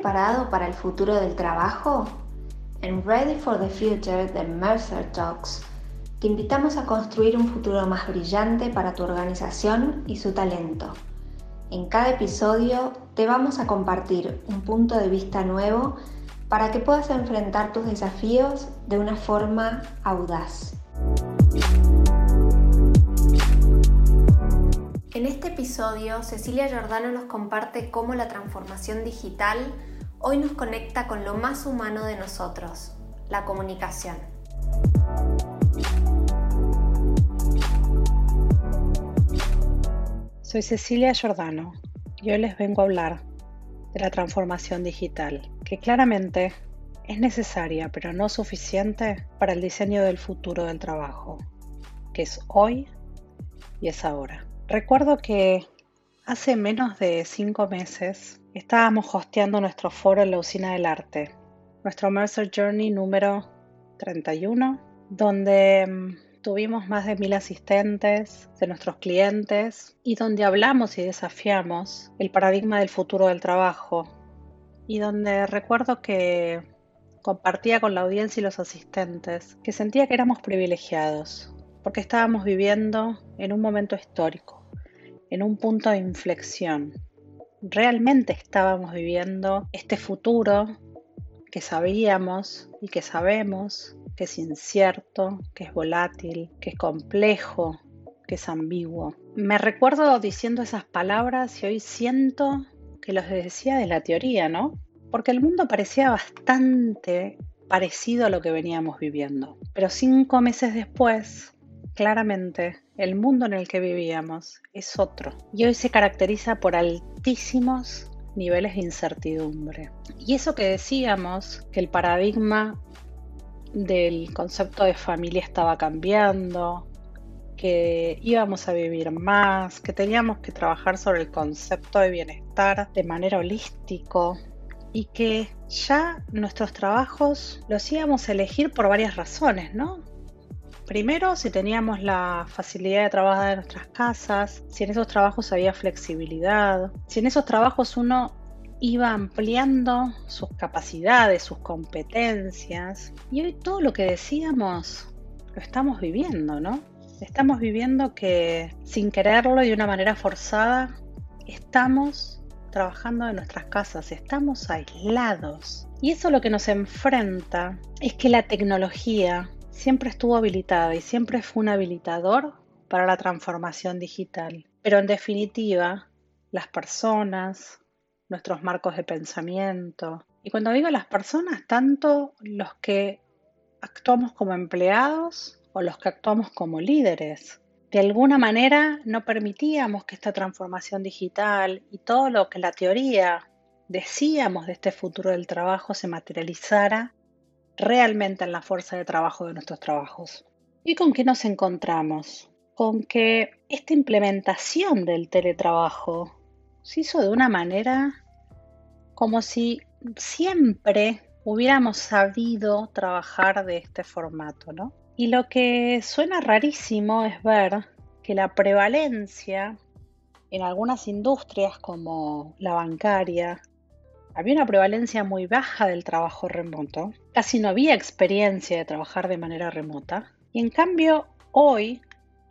preparado para el futuro del trabajo? En Ready for the Future de Mercer Talks, te invitamos a construir un futuro más brillante para tu organización y su talento. En cada episodio te vamos a compartir un punto de vista nuevo para que puedas enfrentar tus desafíos de una forma audaz. En este episodio, Cecilia Giordano nos comparte cómo la transformación digital hoy nos conecta con lo más humano de nosotros, la comunicación. Soy Cecilia Giordano y hoy les vengo a hablar de la transformación digital, que claramente es necesaria pero no suficiente para el diseño del futuro del trabajo, que es hoy y es ahora. Recuerdo que hace menos de cinco meses estábamos hosteando nuestro foro en la Usina del Arte, nuestro Mercer Journey número 31, donde mm, tuvimos más de mil asistentes de nuestros clientes y donde hablamos y desafiamos el paradigma del futuro del trabajo. Y donde recuerdo que compartía con la audiencia y los asistentes que sentía que éramos privilegiados porque estábamos viviendo en un momento histórico en un punto de inflexión. Realmente estábamos viviendo este futuro que sabíamos y que sabemos que es incierto, que es volátil, que es complejo, que es ambiguo. Me recuerdo diciendo esas palabras y hoy siento que los decía de la teoría, ¿no? Porque el mundo parecía bastante parecido a lo que veníamos viviendo. Pero cinco meses después, claramente, el mundo en el que vivíamos es otro y hoy se caracteriza por altísimos niveles de incertidumbre. Y eso que decíamos, que el paradigma del concepto de familia estaba cambiando, que íbamos a vivir más, que teníamos que trabajar sobre el concepto de bienestar de manera holístico y que ya nuestros trabajos los íbamos a elegir por varias razones, ¿no? Primero, si teníamos la facilidad de trabajar en nuestras casas, si en esos trabajos había flexibilidad, si en esos trabajos uno iba ampliando sus capacidades, sus competencias. Y hoy todo lo que decíamos lo estamos viviendo, ¿no? Estamos viviendo que sin quererlo y de una manera forzada, estamos trabajando en nuestras casas, estamos aislados. Y eso lo que nos enfrenta es que la tecnología siempre estuvo habilitada y siempre fue un habilitador para la transformación digital. Pero en definitiva, las personas, nuestros marcos de pensamiento, y cuando digo las personas, tanto los que actuamos como empleados o los que actuamos como líderes. De alguna manera no permitíamos que esta transformación digital y todo lo que la teoría decíamos de este futuro del trabajo se materializara realmente en la fuerza de trabajo de nuestros trabajos. ¿Y con qué nos encontramos? Con que esta implementación del teletrabajo se hizo de una manera como si siempre hubiéramos sabido trabajar de este formato, ¿no? Y lo que suena rarísimo es ver que la prevalencia en algunas industrias como la bancaria, había una prevalencia muy baja del trabajo remoto, casi no había experiencia de trabajar de manera remota. Y en cambio hoy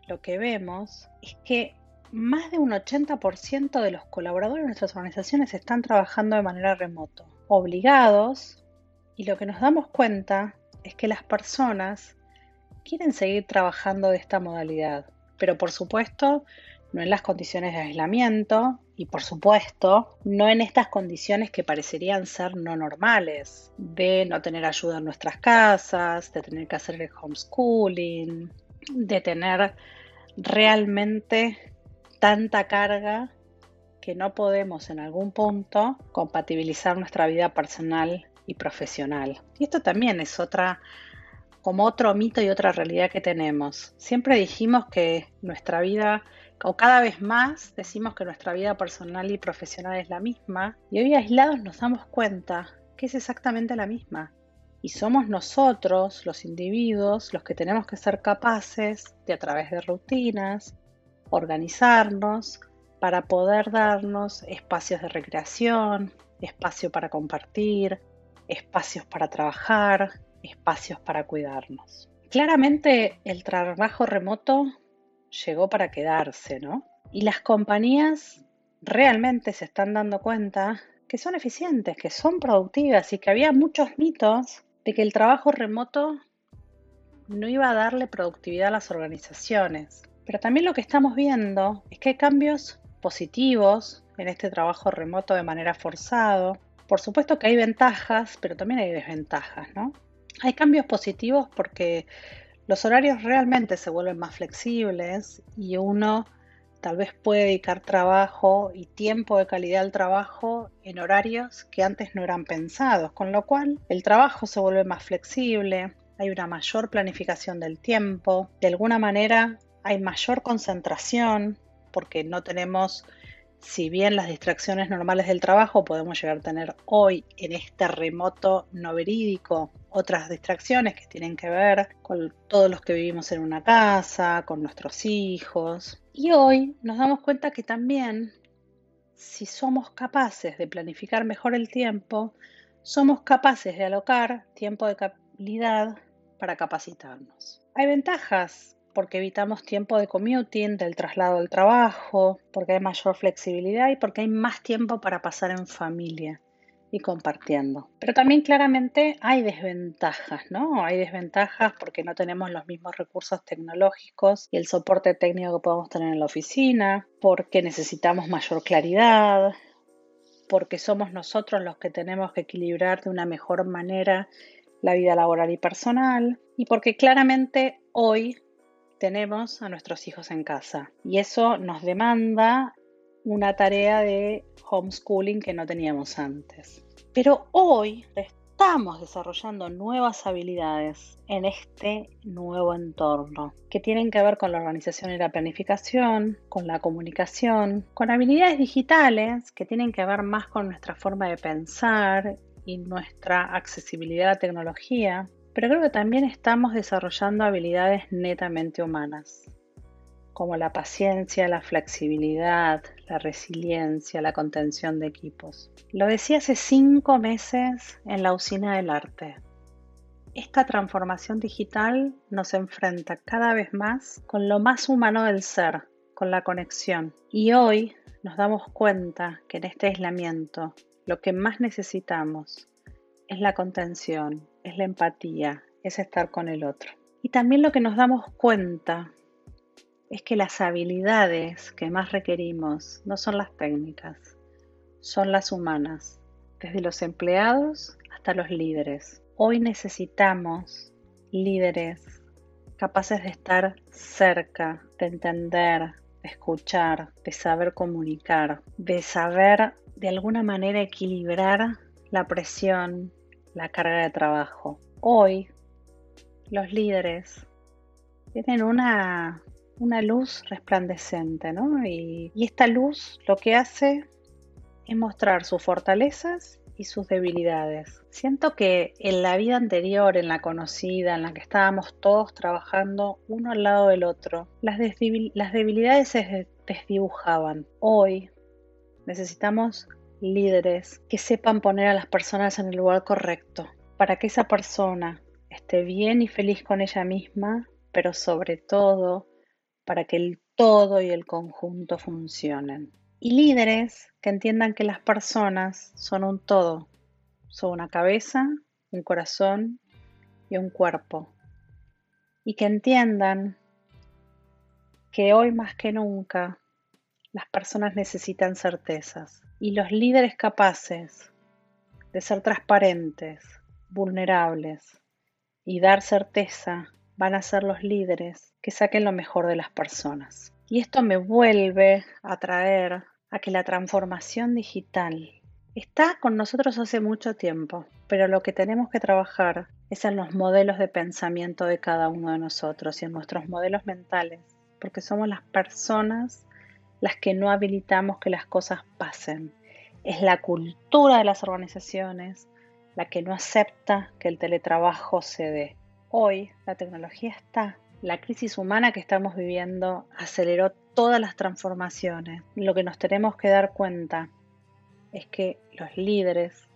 lo que vemos es que más de un 80% de los colaboradores de nuestras organizaciones están trabajando de manera remoto, obligados, y lo que nos damos cuenta es que las personas quieren seguir trabajando de esta modalidad, pero por supuesto no en las condiciones de aislamiento y por supuesto no en estas condiciones que parecerían ser no normales, de no tener ayuda en nuestras casas, de tener que hacer el homeschooling, de tener realmente tanta carga que no podemos en algún punto compatibilizar nuestra vida personal y profesional. Y esto también es otra como otro mito y otra realidad que tenemos. Siempre dijimos que nuestra vida o cada vez más decimos que nuestra vida personal y profesional es la misma y hoy aislados nos damos cuenta que es exactamente la misma. Y somos nosotros, los individuos, los que tenemos que ser capaces de a través de rutinas, organizarnos para poder darnos espacios de recreación, espacio para compartir, espacios para trabajar, espacios para cuidarnos. Claramente el trabajo remoto llegó para quedarse, ¿no? Y las compañías realmente se están dando cuenta que son eficientes, que son productivas y que había muchos mitos de que el trabajo remoto no iba a darle productividad a las organizaciones. Pero también lo que estamos viendo es que hay cambios positivos en este trabajo remoto de manera forzado. Por supuesto que hay ventajas, pero también hay desventajas, ¿no? Hay cambios positivos porque los horarios realmente se vuelven más flexibles y uno tal vez puede dedicar trabajo y tiempo de calidad al trabajo en horarios que antes no eran pensados, con lo cual el trabajo se vuelve más flexible, hay una mayor planificación del tiempo, de alguna manera hay mayor concentración porque no tenemos si bien las distracciones normales del trabajo podemos llegar a tener hoy en este remoto no verídico otras distracciones que tienen que ver con todos los que vivimos en una casa, con nuestros hijos. Y hoy nos damos cuenta que también si somos capaces de planificar mejor el tiempo, somos capaces de alocar tiempo de calidad para capacitarnos. Hay ventajas porque evitamos tiempo de commuting, del traslado del trabajo, porque hay mayor flexibilidad y porque hay más tiempo para pasar en familia y compartiendo. Pero también claramente hay desventajas, ¿no? Hay desventajas porque no tenemos los mismos recursos tecnológicos y el soporte técnico que podemos tener en la oficina, porque necesitamos mayor claridad, porque somos nosotros los que tenemos que equilibrar de una mejor manera la vida laboral y personal, y porque claramente hoy tenemos a nuestros hijos en casa. Y eso nos demanda una tarea de homeschooling que no teníamos antes. Pero hoy estamos desarrollando nuevas habilidades en este nuevo entorno que tienen que ver con la organización y la planificación, con la comunicación, con habilidades digitales que tienen que ver más con nuestra forma de pensar y nuestra accesibilidad a la tecnología, pero creo que también estamos desarrollando habilidades netamente humanas, como la paciencia, la flexibilidad, la resiliencia, la contención de equipos. Lo decía hace cinco meses en la usina del arte. Esta transformación digital nos enfrenta cada vez más con lo más humano del ser, con la conexión. Y hoy nos damos cuenta que en este aislamiento lo que más necesitamos es la contención, es la empatía, es estar con el otro. Y también lo que nos damos cuenta es que las habilidades que más requerimos no son las técnicas, son las humanas, desde los empleados hasta los líderes. Hoy necesitamos líderes capaces de estar cerca, de entender, de escuchar, de saber comunicar, de saber de alguna manera equilibrar la presión, la carga de trabajo. Hoy los líderes tienen una, luz resplandecente, ¿no? Y, y esta luz lo que hace es mostrar sus fortalezas y sus debilidades. Siento que en la vida anterior, en la conocida, en la que estábamos todos trabajando uno al lado del otro, las, las debilidades se desdibujaban. Hoy necesitamos líderes que sepan poner a las personas en el lugar correcto, para que esa persona esté bien y feliz con ella misma, pero sobre todo para que el todo y el conjunto funcionen. Y líderes que entiendan que las personas son un todo, son una cabeza, un corazón y un cuerpo. Y que entiendan que hoy más que nunca las personas necesitan certezas y los líderes capaces de ser transparentes, vulnerables y dar certeza van a ser los líderes que saquen lo mejor de las personas. Y esto me vuelve a traer a que la transformación digital está con nosotros hace mucho tiempo, pero lo que tenemos que trabajar es en los modelos de pensamiento de cada uno de nosotros y en nuestros modelos mentales, porque somos las personas las que no habilitamos que las cosas pasen. Es la cultura de las organizaciones la que no acepta que el teletrabajo se dé. Hoy la tecnología está. La crisis humana que estamos viviendo aceleró todas las transformaciones. Lo que nos tenemos que dar cuenta es que los líderes,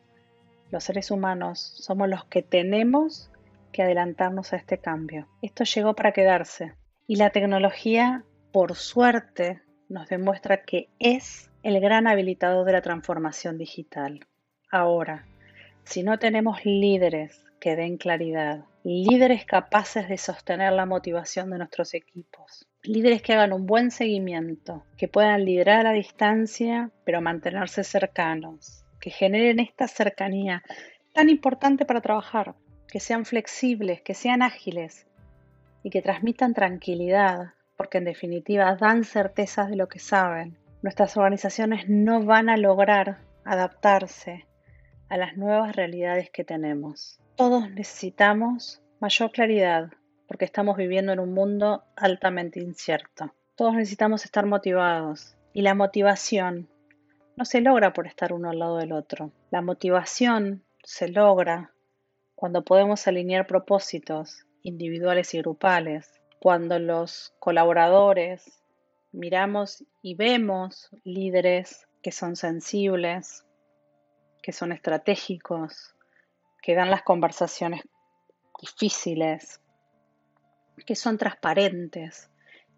los seres humanos, somos los que tenemos que adelantarnos a este cambio. Esto llegó para quedarse y la tecnología, por suerte, nos demuestra que es el gran habilitador de la transformación digital. Ahora, si no tenemos líderes que den claridad, líderes capaces de sostener la motivación de nuestros equipos, líderes que hagan un buen seguimiento, que puedan liderar a distancia, pero mantenerse cercanos, que generen esta cercanía tan importante para trabajar, que sean flexibles, que sean ágiles y que transmitan tranquilidad, porque en definitiva dan certezas de lo que saben. Nuestras organizaciones no van a lograr adaptarse a las nuevas realidades que tenemos. Todos necesitamos mayor claridad porque estamos viviendo en un mundo altamente incierto. Todos necesitamos estar motivados y la motivación no se logra por estar uno al lado del otro. La motivación se logra cuando podemos alinear propósitos individuales y grupales, cuando los colaboradores miramos y vemos líderes que son sensibles, que son estratégicos, que dan las conversaciones difíciles, que son transparentes,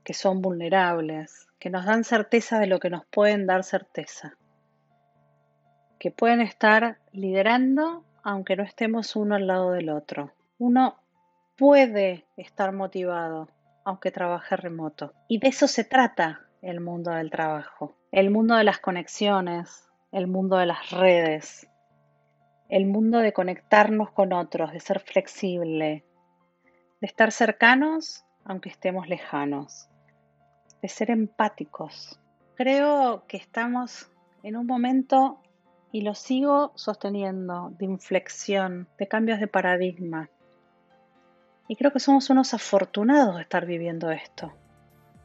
que son vulnerables, que nos dan certeza de lo que nos pueden dar certeza, que pueden estar liderando aunque no estemos uno al lado del otro. Uno puede estar motivado aunque trabaje remoto. Y de eso se trata el mundo del trabajo, el mundo de las conexiones, el mundo de las redes, el mundo de conectarnos con otros, de ser flexible, de estar cercanos aunque estemos lejanos, de ser empáticos. Creo que estamos en un momento, y lo sigo sosteniendo, de inflexión, de cambios de paradigma. Y creo que somos unos afortunados de estar viviendo esto,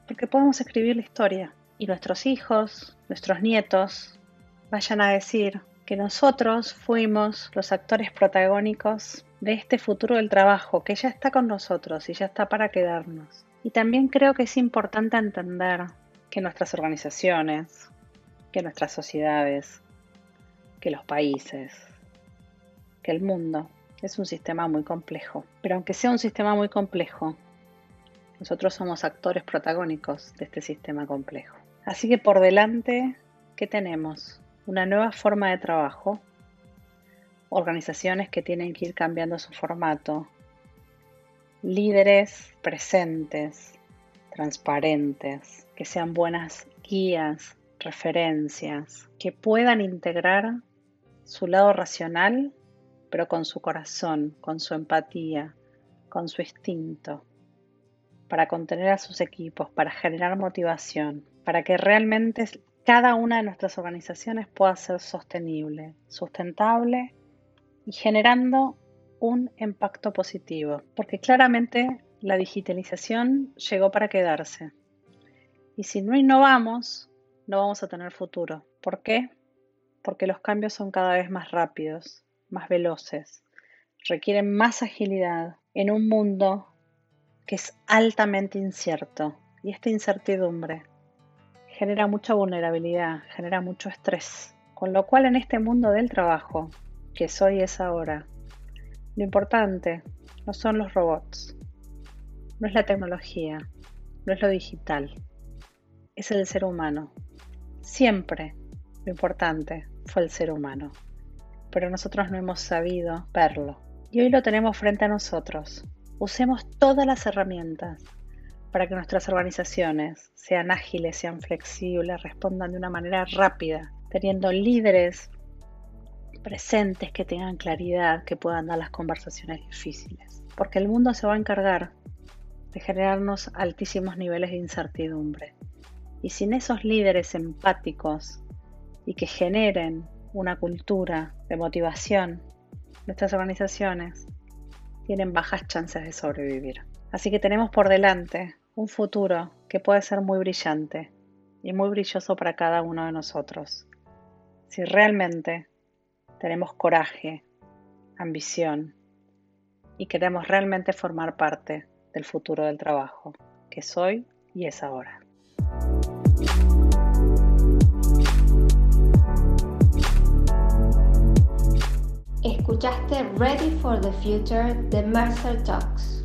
porque podemos escribir la historia y nuestros hijos, nuestros nietos, vayan a decir que nosotros fuimos los actores protagónicos de este futuro del trabajo que ya está con nosotros y ya está para quedarnos. Y también creo que es importante entender que nuestras organizaciones, que nuestras sociedades, que los países, que el mundo es un sistema muy complejo. Pero aunque sea un sistema muy complejo, nosotros somos actores protagónicos de este sistema complejo. Así que por delante, ¿qué tenemos? Una nueva forma de trabajo organizaciones que tienen que ir cambiando su formato, líderes presentes, transparentes, que sean buenas guías, referencias, que puedan integrar su lado racional, pero con su corazón, con su empatía, con su instinto, para contener a sus equipos, para generar motivación, para que realmente cada una de nuestras organizaciones pueda ser sostenible, sustentable y generando un impacto positivo, porque claramente la digitalización llegó para quedarse. Y si no innovamos, no vamos a tener futuro. ¿Por qué? Porque los cambios son cada vez más rápidos, más veloces, requieren más agilidad en un mundo que es altamente incierto. Y esta incertidumbre genera mucha vulnerabilidad, genera mucho estrés. Con lo cual en este mundo del trabajo que soy es ahora. Lo importante no son los robots, no es la tecnología, no es lo digital, es el ser humano. Siempre lo importante fue el ser humano, pero nosotros no hemos sabido verlo. Y hoy lo tenemos frente a nosotros. Usemos todas las herramientas para que nuestras organizaciones sean ágiles, sean flexibles, respondan de una manera rápida, teniendo líderes presentes, que tengan claridad, que puedan dar las conversaciones difíciles. Porque el mundo se va a encargar de generarnos altísimos niveles de incertidumbre. Y sin esos líderes empáticos y que generen una cultura de motivación, nuestras organizaciones tienen bajas chances de sobrevivir. Así que tenemos por delante un futuro que puede ser muy brillante y muy brilloso para cada uno de nosotros. Si realmente tenemos coraje, ambición y queremos realmente formar parte del futuro del trabajo, que soy y es ahora. Escuchaste Ready for the Future de Mercer Talks.